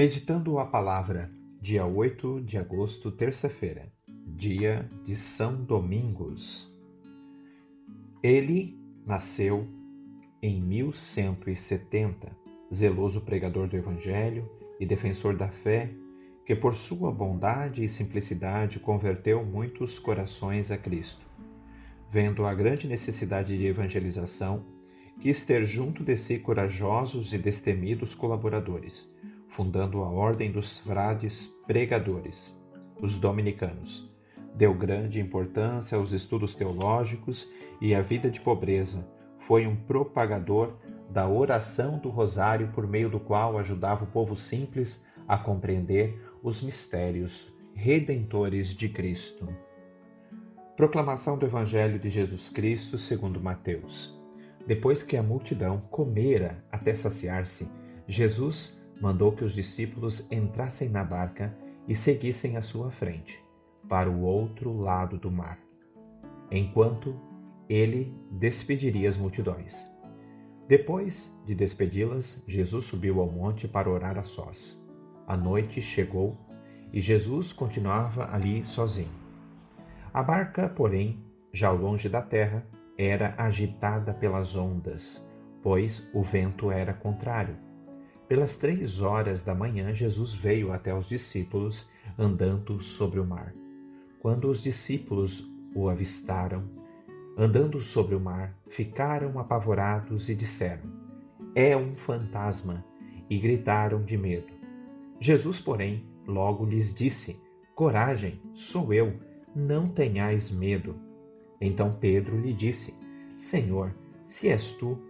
Meditando a palavra, dia 8 de agosto, terça-feira, dia de São Domingos. Ele nasceu em 1170, zeloso pregador do Evangelho e defensor da fé, que por sua bondade e simplicidade converteu muitos corações a Cristo. Vendo a grande necessidade de evangelização, quis ter junto de si corajosos e destemidos colaboradores fundando a Ordem dos Frades Pregadores, os Dominicanos. Deu grande importância aos estudos teológicos e à vida de pobreza. Foi um propagador da oração do Rosário, por meio do qual ajudava o povo simples a compreender os mistérios redentores de Cristo. Proclamação do Evangelho de Jesus Cristo segundo Mateus. Depois que a multidão comera até saciar-se, Jesus mandou que os discípulos entrassem na barca e seguissem à sua frente, para o outro lado do mar, enquanto ele despediria as multidões. Depois de despedi-las, Jesus subiu ao monte para orar a sós. A noite chegou e Jesus continuava ali sozinho. A barca, porém, já longe da terra, era agitada pelas ondas, pois o vento era contrário. Pelas três horas da manhã, Jesus veio até os discípulos andando sobre o mar. Quando os discípulos o avistaram, andando sobre o mar, ficaram apavorados e disseram: É um fantasma! E gritaram de medo. Jesus, porém, logo lhes disse: Coragem, sou eu, não tenhais medo. Então Pedro lhe disse: Senhor, se és tu,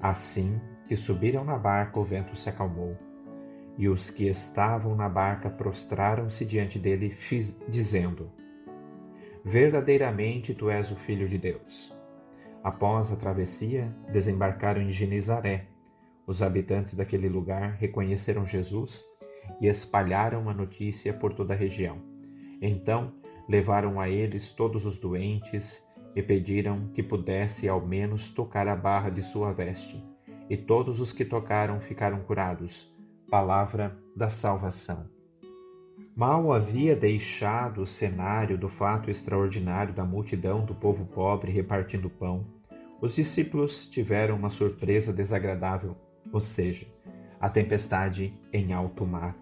Assim que subiram na barca, o vento se acalmou, e os que estavam na barca prostraram-se diante dele, dizendo: Verdadeiramente tu és o Filho de Deus. Após a travessia, desembarcaram em Genezaré. Os habitantes daquele lugar reconheceram Jesus e espalharam a notícia por toda a região. Então levaram a eles todos os doentes e pediram que pudesse ao menos tocar a barra de sua veste. E todos os que tocaram ficaram curados. Palavra da salvação. Mal havia deixado o cenário do fato extraordinário da multidão do povo pobre repartindo pão, os discípulos tiveram uma surpresa desagradável, ou seja, a tempestade em alto mar.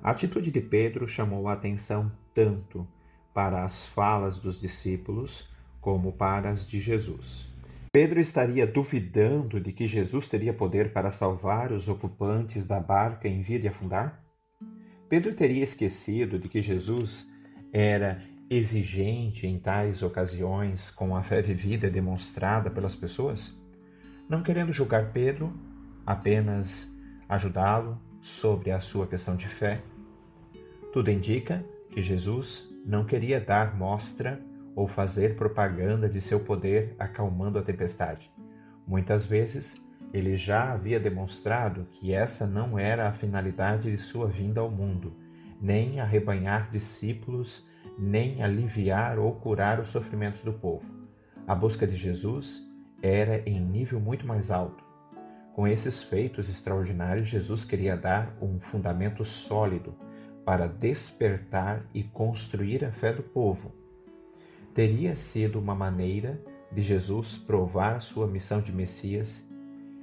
A atitude de Pedro chamou a atenção tanto para as falas dos discípulos como para as de Jesus. Pedro estaria duvidando de que Jesus teria poder para salvar os ocupantes da barca em via de afundar? Pedro teria esquecido de que Jesus era exigente em tais ocasiões com a fé vivida demonstrada pelas pessoas? Não querendo julgar Pedro, apenas ajudá-lo sobre a sua questão de fé, tudo indica que Jesus não queria dar mostra ou fazer propaganda de seu poder acalmando a tempestade. Muitas vezes, ele já havia demonstrado que essa não era a finalidade de sua vinda ao mundo, nem arrebanhar discípulos, nem aliviar ou curar os sofrimentos do povo. A busca de Jesus era em nível muito mais alto. Com esses feitos extraordinários, Jesus queria dar um fundamento sólido para despertar e construir a fé do povo teria sido uma maneira de Jesus provar sua missão de Messias,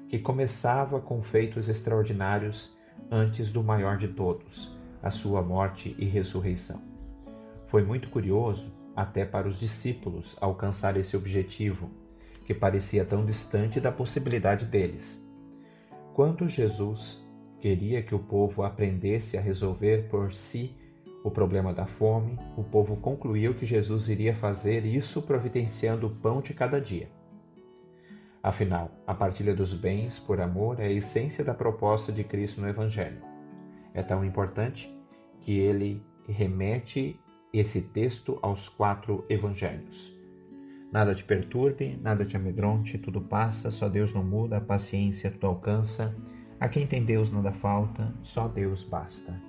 que começava com feitos extraordinários antes do maior de todos, a sua morte e ressurreição. Foi muito curioso, até para os discípulos, alcançar esse objetivo, que parecia tão distante da possibilidade deles. Quando Jesus queria que o povo aprendesse a resolver por si o problema da fome, o povo concluiu que Jesus iria fazer isso providenciando o pão de cada dia. Afinal, a partilha dos bens por amor é a essência da proposta de Cristo no Evangelho. É tão importante que ele remete esse texto aos quatro evangelhos. Nada te perturbe, nada te amedronte, tudo passa, só Deus não muda, a paciência tu alcança. A quem tem Deus não dá falta, só Deus basta.